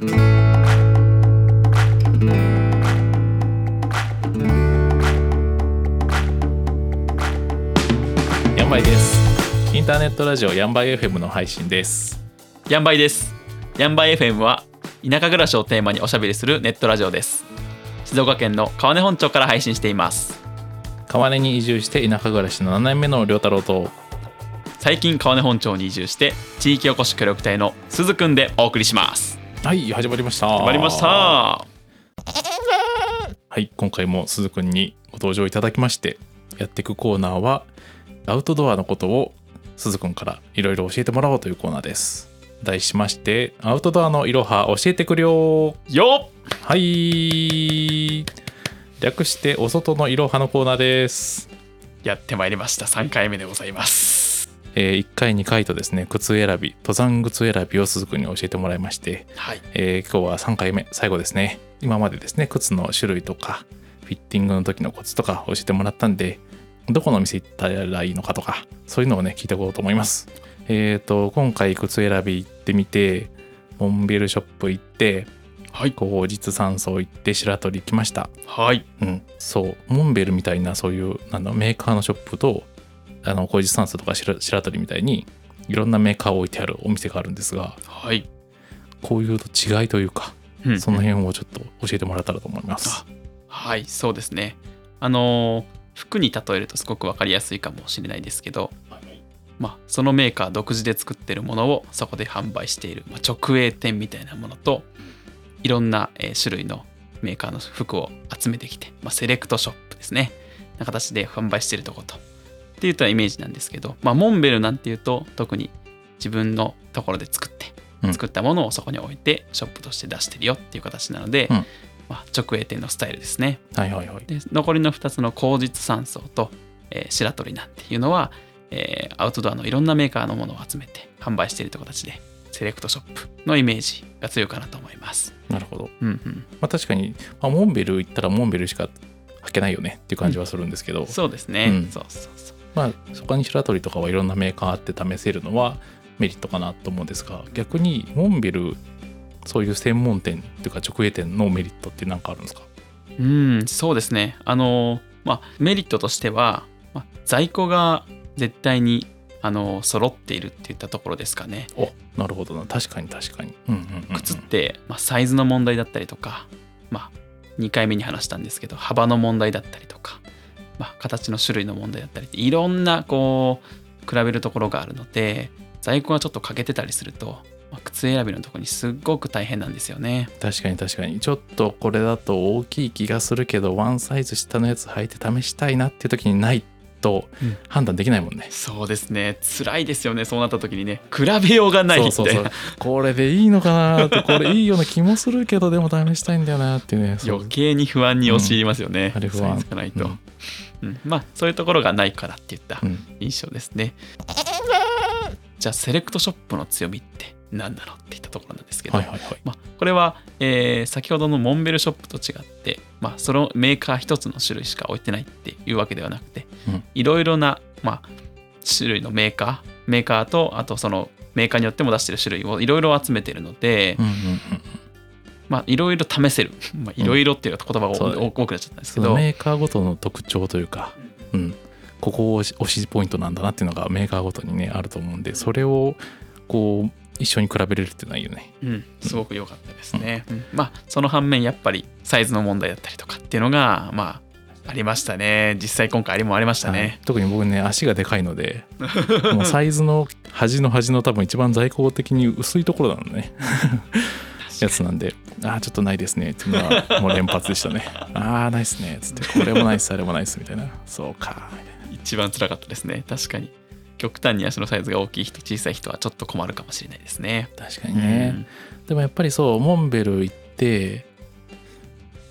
ヤンバイです。インターネットラジオヤンバイ FM の配信です。ヤンバイです。ヤンバイ FM は田舎暮らしをテーマにおしゃべりするネットラジオです。静岡県の川根本町から配信しています。川根に移住して田舎暮らしの7年目の良太郎と。最近川根本町に移住して地域おこし協力隊の鈴くんでお送りしますはい始まりました。始まりました。はい今回も鈴くんにご登場いただきましてやっていくコーナーはアウトドアのことを鈴くんからいろいろ教えてもらおうというコーナーです。題しましてアウトドアのいろは教えてくれよよっ！はい。略してお外のいろはのコーナーです。やってまいりました。3回目でございますえー1回2回とですね靴選び登山靴選びを鈴くんに教えてもらいましてはい。えー今日は3回目最後ですね。今までですね靴の種類とかフィッティングの時のコツとか教えてもらったんでどこのお店行ったらいいのかとかそういうのをね聞いていこうと思います。えっ、と今回靴選び行ってみてモンベルショップ行ってはい。後日山荘行って白鳥行きました。はい。うん。そう。モンベルみたいなそういうなんだメーカーのショップとあの後日山荘とか白白鳥みたいにいろんなメーカーを置いてあるお店があるんですがはい、こういう違いというかうん。その辺をちょっと教えてもらえたらと思います。はいそうですね。あのー服に例えるとすごく分かりやすいかもしれないですけどまあ、そのメーカー独自で作ってるものをそこで販売している、まあ、直営店みたいなものといろんな、えー種類のメーカーの服を集めてきて、まあ、セレクトショップですね。な形で販売しているとことっていうとイメージなんですけど、まあ、モンベルなんていうと特に自分のところで作ってうん。作ったものをそこに置いてショップとして出してるよっていう形なので、うん。まあ、直営店のスタイルですね。はいはいはい。で残りの2つの口実山荘と、えー白鳥なんていうのは、えーアウトドアのいろんなメーカーのものを集めて販売しているという形でセレクトショップのイメージが強いかなと思います。なるほど。うんうん、まあ確かに、まあ、モンベル行ったらモンベルしか履けないよねっていう感じはするんですけど、そうですね、うん。そうそうそうまあそこに白鳥とかはいろんなメーカーあって試せるのはメリットかなと思うんですが逆にモンベルそういう専門店っていうか直営店のメリットって何かあるんですか？うんそうですねあのまあメリットとしては、まあ、在庫が絶対にあの揃っているっていったところですかね。おなるほどな確かに確かに。うんうんうんうん靴って、まあ、サイズの問題だったりとか、まあ、2回目に話したんですけど幅の問題だったりとか、まあ、形の種類の問題だったりいろんなこう比べるところがあるので在庫がちょっと欠けてたりすると、まあ、靴選びのとこにすっごく大変なんですよね。確かに確かにちょっとこれだと大きい気がするけどワンサイズ下のやつ履いて試したいなっていう時にないっとうん。判断できないもんね。そうですね。辛いですよね。そうなった時にね。比べようがないみたいなこれでいいのかなってこれいいような気もするけどでも試したいんだよなっていうね。余計に不安に陥りますよね、あれ不安。がないと、うん。うん。まあそういうところがないからっていったうん。印象ですね。じゃあセレクトショップの強みって何なのっていったところなんですけど、はいはいはい。まあ、これは、えー先ほどのモンベルショップと違って、まあ、そのメーカー一つの種類しか置いてないっていうわけではなくてうん。いろいろな、まあ、種類のメーカーメーカーとあとそのメーカーによっても出してる種類をいろいろ集めてるので、うんうんうんまあいろいろ試せる。まあいろいろっていう言葉がそうだね。多くなっちゃったんですけど、メーカーごとの特徴というか、うん、ここを推しポイントなんだなっていうのがメーカーごとにねあると思うんでそれをこう一緒に比べれるっていうのはいいよね。うん、すごく良かったですね。うんまあその反面やっぱりサイズの問題だったりとかっていうのがまあありましたね。実際今回ありもありましたはいね。特に僕ね足がでかいのでもうサイズの端の端の多分一番在庫的に薄いところなのねやつなんでああちょっとないですねっていうのはもう連発でしたねああないっすねつってこれもないっすあれもないっすみたいなそうか一番辛かったですね。確かに極端に足のサイズが大きい人小さい人はちょっと困るかもしれないですね。確かにね、でもやっぱりそうモンベル行って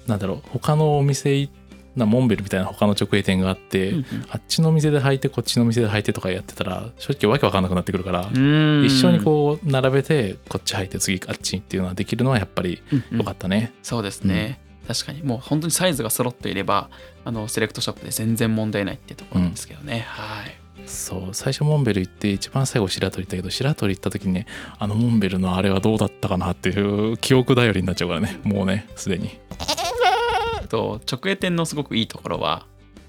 なんだろう他のお店行なモンベルみたいな他の直営店があって、うんあっちの店で履いてこっちの店で履いてとかやってたら正直わけわかんなくなってくるから、うん。一緒にこう並べてこっち履いて次あっちっていうのはできるのはやっぱりうんうん。良かったね。そうですね、確かに。もう本当にサイズが揃っていればあのセレクトショップで全然問題ないってところなんですけどね、はいそう最初モンベル行って一番最後白鳥行ったけど白鳥行った時にねあのモンベルのあれはどうだったかなっていう記憶頼りになっちゃうからねもうねすでに。と直営店のすごくいいところは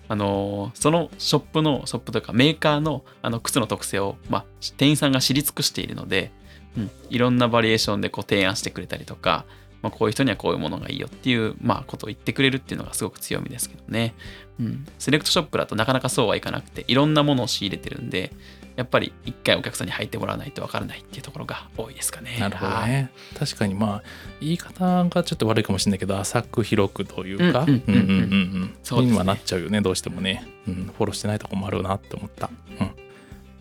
あのそのショップのショップというかメーカーのあの靴の特性を、まあ、店員さんが知り尽くしているので、うん、いろんなバリエーションでこう提案してくれたりとか、まあ、こういう人にはこういうものがいいよっていう、まあ、ことを言ってくれるっていうのがすごく強みですけどね、うん、セレクトショップだとなかなかそうはいかなくていろんなものを仕入れてるんでやっぱり一回お客さんに履いてもらわないとわからないっていうところが多いですかね。なるほどはい。ね確かにまあ言い方がちょっと悪いかもしれないけど浅く広くというかうんうんうんうん。うんそうね。にはなっちゃうよねどうしてもね、うん、フォローしてないとこもあるなって思った、うん、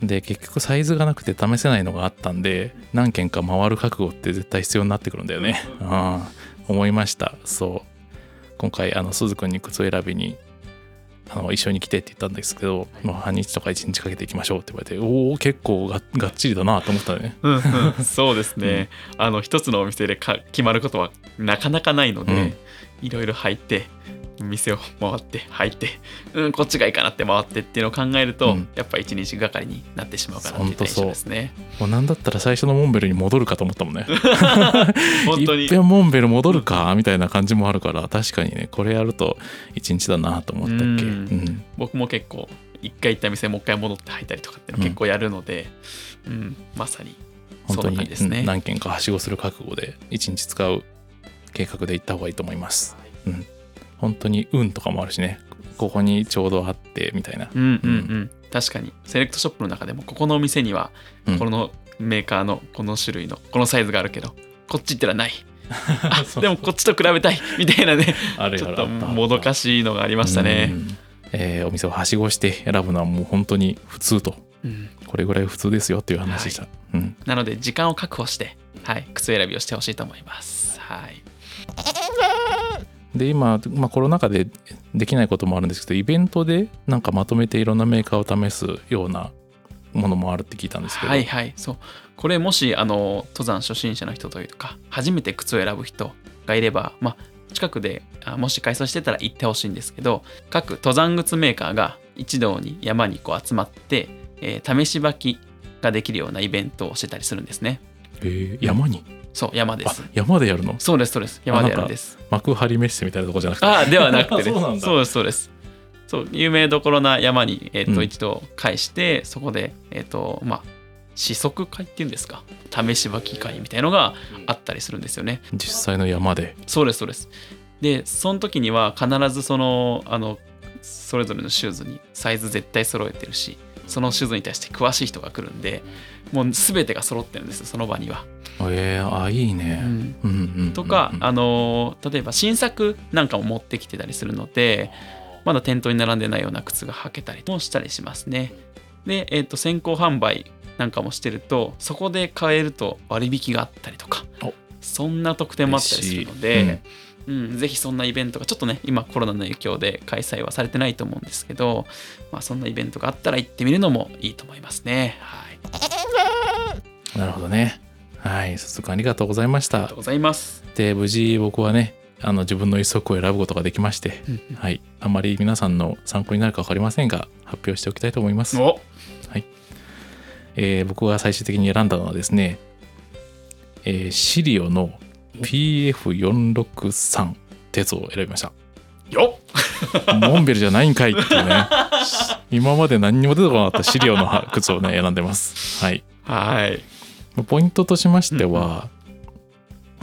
で結局サイズがなくて試せないのがあったんで何件か回る覚悟って絶対必要になってくるんだよね。うん。思いました。そう。今回あの鈴くんに靴選びにあの一緒に来てって言ったんですけど、もう半日とか一日かけていきましょうって言われておお結構ががっちりだなと思ったね。うんうん、そうですね、あの一つのお店でか決まることはなかなかないので、うん。いろいろ入って店を回って入ってうんこっちがいいかなって回ってっていうのを考えると、うん。やっぱ一日がかりになってしまうかなっていう印象ですね。もうなんだったら最初のモンベルに戻るかと思ったもんね。本当に。いっぺんモンベル戻るかみたいな感じもあるから確かにねこれやると一日だなと思ったっけ。ううん。ん僕も結構一回行った店もう一回戻って入ったりとかっていうの結構やるので、うんまさに本当にですね。うん何件かはしごする覚悟で一日使う計画で行った方がいいと思います、うん、本当に運とかもあるしね。ここにちょうどあってみたいな。うんうんうん。確かに。セレクトショップの中でもここのお店にはうん。このメーカーのこの種類のこのサイズがあるけどこっち行ったらない。でもこっちと比べたい。みたいなね。ちょっともどかしいのがありましたうね。ん。えーお店をはしごして選ぶのはもう本当に普通と。うん。これぐらい普通ですよっていう話でした、うん。なので時間を確保して、はい、靴選びをしてほしいと思います。はい、で今、まあ、コロナ禍でできないこともあるんですけどイベントでなんかまとめていろんなメーカーを試すようなものもあるって聞いたんですけど、はいはいそう。これもしあの登山初心者の人というか初めて靴を選ぶ人がいれば、まあ、近くであもし改装してたら行ってほしいんですけど各登山靴メーカーが一堂に山にこう集まって、えー試し履きができるようなイベントをしてたりするんですね。えー山に？そう山であす。山でやるの？そうですそうです。山でやるんです。幕張メッセみたいなとこじゃなくて？あではなくてね。そうなんだ。そうですそうです。そう有名どころな山に、えーとうん。一度返してそこでえっ、とまあ試足会っていうんですか？試し履き会みたいのがあったりするんですよね。実際の山で。そうですそうです。でその時には必ずそのあのそれぞれのシューズにサイズ絶対揃えてるしそのシューズに対して詳しい人が来るんでもう全てが揃ってるんですその場には、えー、あいいね、とか、あのー例えば新作なんかも持ってきてたりするのでまだ店頭に並んでないような靴が履けたりもしたりしますね。で、えー、と先行販売なんかもしてるとそこで買えると割引があったりとかお。そんな特典もあったりするので、うんぜひそんなイベントがちょっとね今コロナの影響で開催はされてないと思うんですけど、まあ、そんなイベントがあったら行ってみるのもいいと思いますね。はい。なるほどね。はい早速ありがとうございました。ありがとうございます、で無事僕はねあの自分の一足を選ぶことができましてうんうん。はい。あまり皆さんの参考になるか分かりませんが発表しておきたいと思います。お。えー僕が最終的に選んだのはですね、えーシリオの PF463 ってやつを選びました。よっモンベルじゃないんかいっていうね。今まで何にも出てこなかったシリオの靴をね、選んでます。はい。はいポイントとしましては、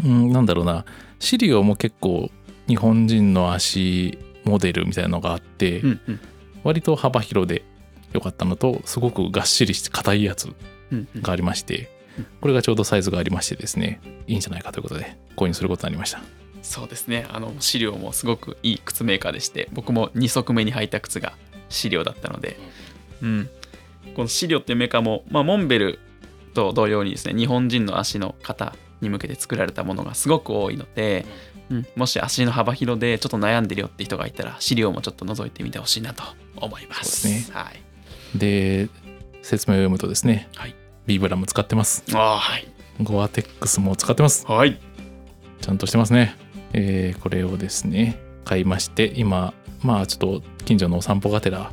うん、なんだろうな、シリオも結構日本人の足モデルみたいなのがあって、うんうん割と幅広で良かったのと、すごくがっしりして硬いやつがありましてうん、これがちょうどサイズがありましてですね、いいんじゃないかということで、購入することになりました。そうですね。あの資料もすごくいい靴メーカーでして僕も2足目に履いた靴が資料だったので、うん、この資料っていうメーカーも、まあ、モンベルと同様にですね日本人の足の型に向けて作られたものがすごく多いので、うん、もし足の幅広でちょっと悩んでるよって人がいたら資料もちょっと覗いてみてほしいなと思います。そうですはい、で、説明を読むとですね、はいビーブラも使ってます。あーはいゴアテックスも使ってます。はいちゃんとしてますね。えーこれをですね、買いまして、今、まあちょっと近所のお散歩がてら、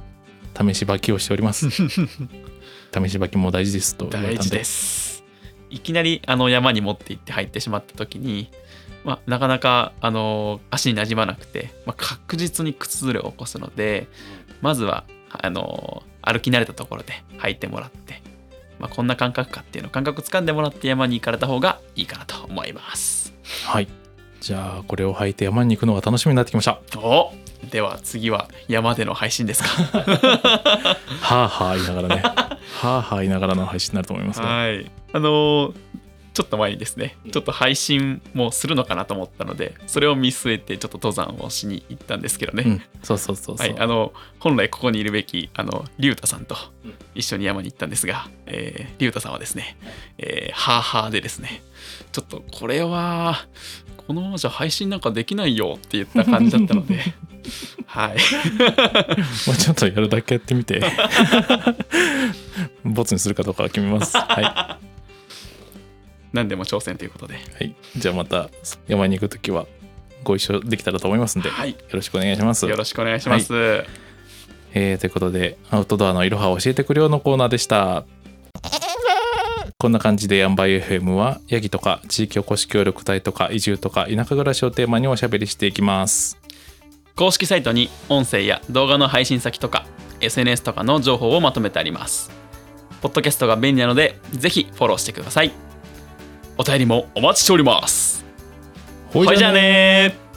試し履きをしております 試し履きも大事ですと言わですいきなりあの山に持って行って入ってしまった時に、まあ、なかなかあの足になじまなくて、まあ、確実に靴ずれを起こすのでまずはあの歩き慣れたところで履いてもらって、まあ、こんな感覚かっていうのを感覚つかんでもらって山に行かれた方がいいかなと思います。はい。じゃあこれを履いて山に行くのが楽しみになってきました。おでは次は山での配信ですか。はあはあ言いながらね。はあはあ言いながらの配信になると思いますがはい。あのーちょっと前にですね、ちょっと配信もするのかなと思ったので、それを見据えてちょっと登山をしに行ったんですけどね。うん。そうそうそうそう、はい、あの本来ここにいるべきあの龍太さんと一緒に山に行ったんですが、えー、龍太さんはですね、えー、はあはあでですねちょっとこれはこのままじゃ配信なんかできないよって言った感じだったので はい。もうちょっとやるだけやってみて。ボツにするかどうかは決めます。は何でも挑戦ということで。い、はい、じゃあまた山に行く時はご一緒できたらと思いますんで、はい。よろしくお願いします。よろしくお願いします、えーということでアウトドアのいろはを教えてくれよのコーナーでした。こんな感じでヤンバイ FM はヤギとか地域おこし協力隊とか移住とか田舎暮らしをテーマにおしゃべりしていきます。公式サイトに音声や動画の配信先とか SNS とかの情報をまとめてあります。ポッドキャストが便利なのでぜひフォローしてくださいお便りもお待ちしております。ほほいじゃあねー